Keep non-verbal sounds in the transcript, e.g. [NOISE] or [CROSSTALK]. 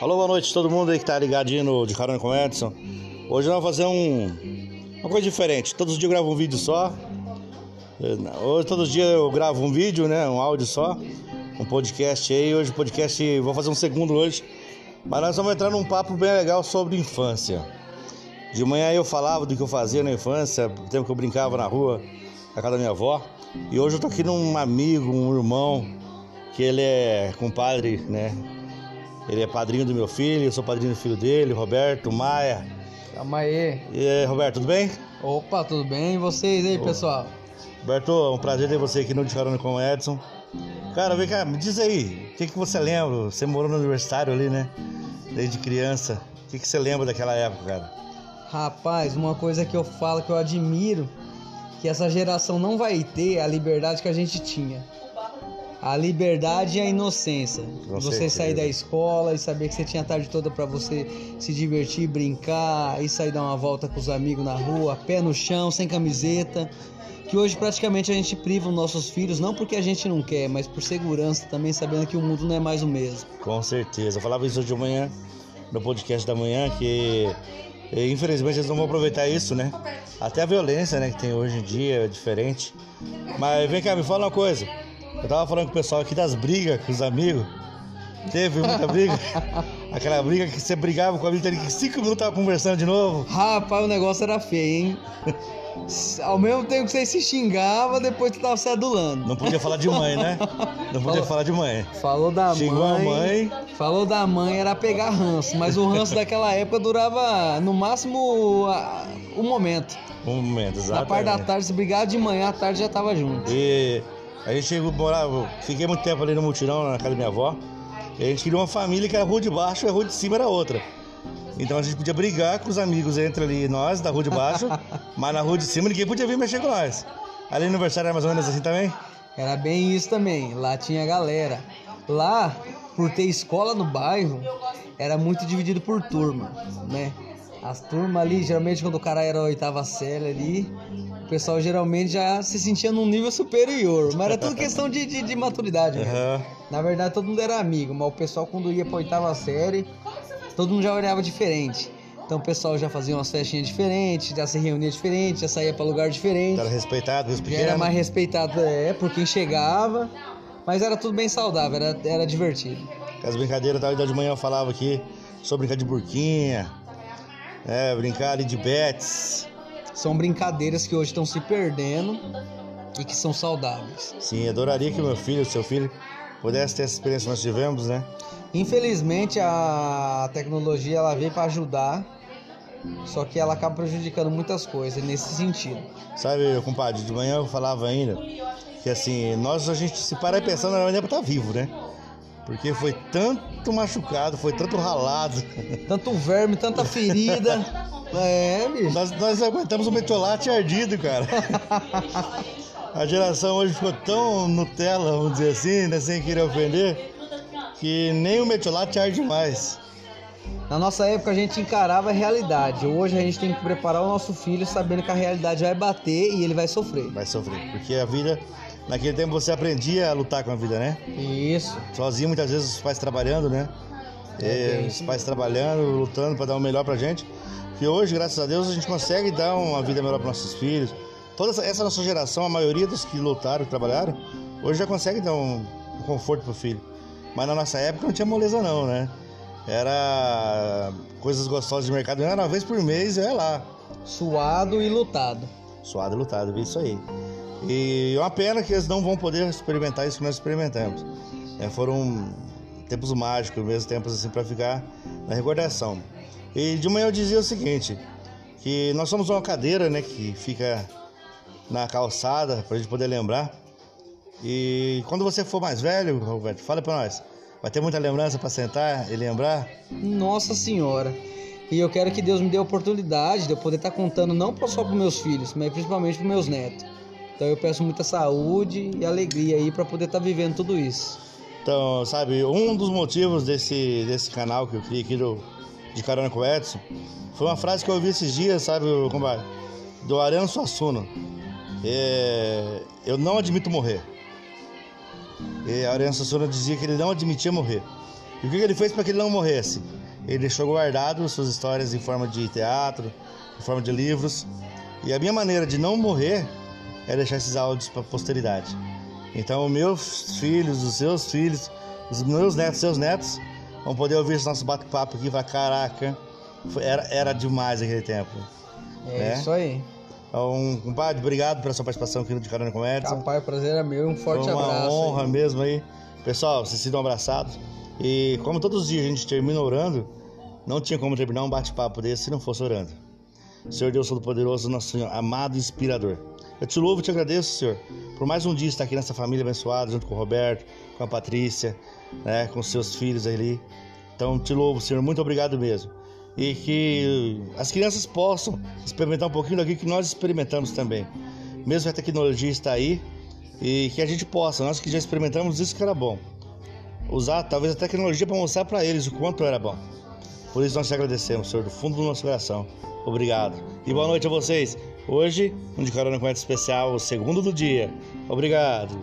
Alô, boa noite todo mundo aí que tá ligadinho no De Carona com o Edson. Hoje nós vamos fazer um, uma coisa diferente. Todos os dias eu gravo um vídeo só. Hoje, todos os dias eu gravo um vídeo, né? Um áudio só. Um podcast aí. Hoje o podcast, vou fazer um segundo hoje. Mas nós vamos entrar num papo bem legal sobre infância. De manhã eu falava do que eu fazia na infância, o tempo que eu brincava na rua, na casa da minha avó. E hoje eu tô aqui num amigo, um irmão, que ele é compadre, né? Ele é padrinho do meu filho, eu sou padrinho do filho dele, Roberto, Maia. Calma aí. E aí, Roberto, tudo bem? Opa, tudo bem? E vocês aí, Ô. pessoal? Roberto, é um prazer ter você aqui no De Carona com o Edson. Cara, vem cá, me diz aí, o que, que você lembra? Você morou no universitário ali, né? Desde criança. O que, que você lembra daquela época, cara? Rapaz, uma coisa que eu falo que eu admiro, que essa geração não vai ter a liberdade que a gente tinha. A liberdade e a inocência. Com você sair da escola e saber que você tinha a tarde toda pra você se divertir, brincar e sair dar uma volta com os amigos na rua, pé no chão, sem camiseta. Que hoje praticamente a gente priva os nossos filhos, não porque a gente não quer, mas por segurança também, sabendo que o mundo não é mais o mesmo. Com certeza. Eu falava isso hoje de manhã, no podcast da manhã, que infelizmente eles não vão aproveitar isso, né? Até a violência né, que tem hoje em dia é diferente. Mas vem cá, me fala uma coisa. Eu tava falando com o pessoal aqui das brigas com os amigos. Teve muita briga. [LAUGHS] Aquela briga que você brigava com o amigo, que cinco minutos tava conversando de novo. Rapaz, o negócio era feio, hein? [LAUGHS] Ao mesmo tempo que você se xingava, depois tu tava se adulando. Não podia falar de mãe, né? Não podia Falou. falar de mãe. Falou da Xingou a mãe. mãe. Falou da mãe, era pegar ranço. Mas o ranço daquela época durava no máximo a- um momento. Um momento, Na parte da tarde, se brigava de manhã, à tarde já tava junto. E a gente chegou a morar, eu fiquei muito tempo ali no mutirão, na casa da minha avó. E a gente queria uma família que era a rua de baixo e a rua de cima era outra. Então a gente podia brigar com os amigos entre ali nós, da rua de baixo, [LAUGHS] mas na rua de cima ninguém podia vir mexer com nós. Ali no aniversário era mais ou menos assim também? Era bem isso também. Lá tinha galera. Lá, por ter escola no bairro, era muito dividido por turma, né? As turmas ali, geralmente quando o cara era a oitava série ali, o pessoal geralmente já se sentia num nível superior. Mas era tudo questão de, de, de maturidade. Aham. Na verdade, todo mundo era amigo, mas o pessoal quando ia pra oitava série, todo mundo já olhava diferente. Então o pessoal já fazia umas festinhas diferentes, já se reunia diferente, já saía pra lugar diferente. Era respeitado, Já pequenos. era mais respeitado é, por quem chegava, mas era tudo bem saudável, era, era divertido. As brincadeiras da de manhã eu falava aqui sobre brincar de burquinha, é, brincar de bets. São brincadeiras que hoje estão se perdendo e que são saudáveis. Sim, adoraria que meu filho, seu filho, pudesse ter essa experiência que nós tivemos, né? Infelizmente a tecnologia ela veio para ajudar, só que ela acaba prejudicando muitas coisas nesse sentido. Sabe, compadre, de manhã eu falava ainda que assim, nós a gente se parar e pensar, não era nem pra estar vivo, né? Porque foi tanto machucado, foi tanto ralado. Tanto verme, tanta ferida. [LAUGHS] É, bicho. Nós, nós aguentamos o metiolate ardido, cara. [LAUGHS] A geração hoje ficou tão Nutella, vamos dizer assim, né, sem querer ofender, que nem o metiolate arde mais. Na nossa época a gente encarava a realidade. Hoje a gente tem que preparar o nosso filho sabendo que a realidade vai bater e ele vai sofrer. Vai sofrer. Porque a vida, naquele tempo você aprendia a lutar com a vida, né? Isso. Sozinho, muitas vezes os pais trabalhando, né? É, É, os pais trabalhando, lutando para dar o melhor pra gente. Que hoje, graças a Deus, a gente consegue dar uma vida melhor para nossos filhos. Toda essa, essa nossa geração, a maioria dos que lutaram, trabalharam, hoje já consegue dar um, um conforto pro filho. Mas na nossa época não tinha moleza não, né? Era coisas gostosas de mercado, era uma vez por mês, é lá. Suado e lutado. Suado e lutado, vi isso aí. E é uma pena que eles não vão poder experimentar isso que nós experimentamos. É, foram tempos mágicos, mesmo tempos assim para ficar na recordação. E de manhã eu dizia o seguinte, que nós somos uma cadeira, né, que fica na calçada para a gente poder lembrar. E quando você for mais velho, Roberto, fala para nós. Vai ter muita lembrança para sentar e lembrar? Nossa Senhora. E eu quero que Deus me dê a oportunidade de eu poder estar contando não só para meus filhos, mas principalmente para meus netos. Então eu peço muita saúde e alegria aí para poder estar vivendo tudo isso. Então, sabe, um dos motivos desse, desse canal que eu criei aqui do, de Carona com Edson foi uma frase que eu ouvi esses dias, sabe, compadre? Do Ariano Suassuna. É, eu não admito morrer. E Ariano Suassuna dizia que ele não admitia morrer. E o que ele fez para que ele não morresse? Ele deixou guardado suas histórias em forma de teatro, em forma de livros. E a minha maneira de não morrer é deixar esses áudios para a posteridade. Então, meus filhos, os seus filhos, os meus netos, seus netos, vão poder ouvir esse nosso bate-papo aqui e falar: caraca, era, era demais aquele tempo. É né? isso aí. Então, compadre, obrigado pela sua participação aqui no De Carona com Edson. Capaz, o prazer é meu. Um forte Foi uma abraço. Uma honra aí. mesmo aí. Pessoal, vocês se dão abraçados. E como todos os dias a gente termina orando, não tinha como terminar um bate-papo desse se não fosse orando. Senhor Deus Todo-Poderoso, nosso Senhor, amado e inspirador. Eu te louvo e te agradeço, Senhor, por mais um dia estar aqui nessa família abençoada, junto com o Roberto, com a Patrícia, né, com seus filhos ali. Então, te louvo, Senhor, muito obrigado mesmo. E que as crianças possam experimentar um pouquinho daquilo que nós experimentamos também. Mesmo a tecnologia está aí, e que a gente possa, nós que já experimentamos isso que era bom, usar talvez a tecnologia para mostrar para eles o quanto era bom. Por isso nós te agradecemos, Senhor, do fundo do nosso coração. Obrigado. E boa noite a vocês. Hoje, um de carona com especial, o segundo do dia. Obrigado.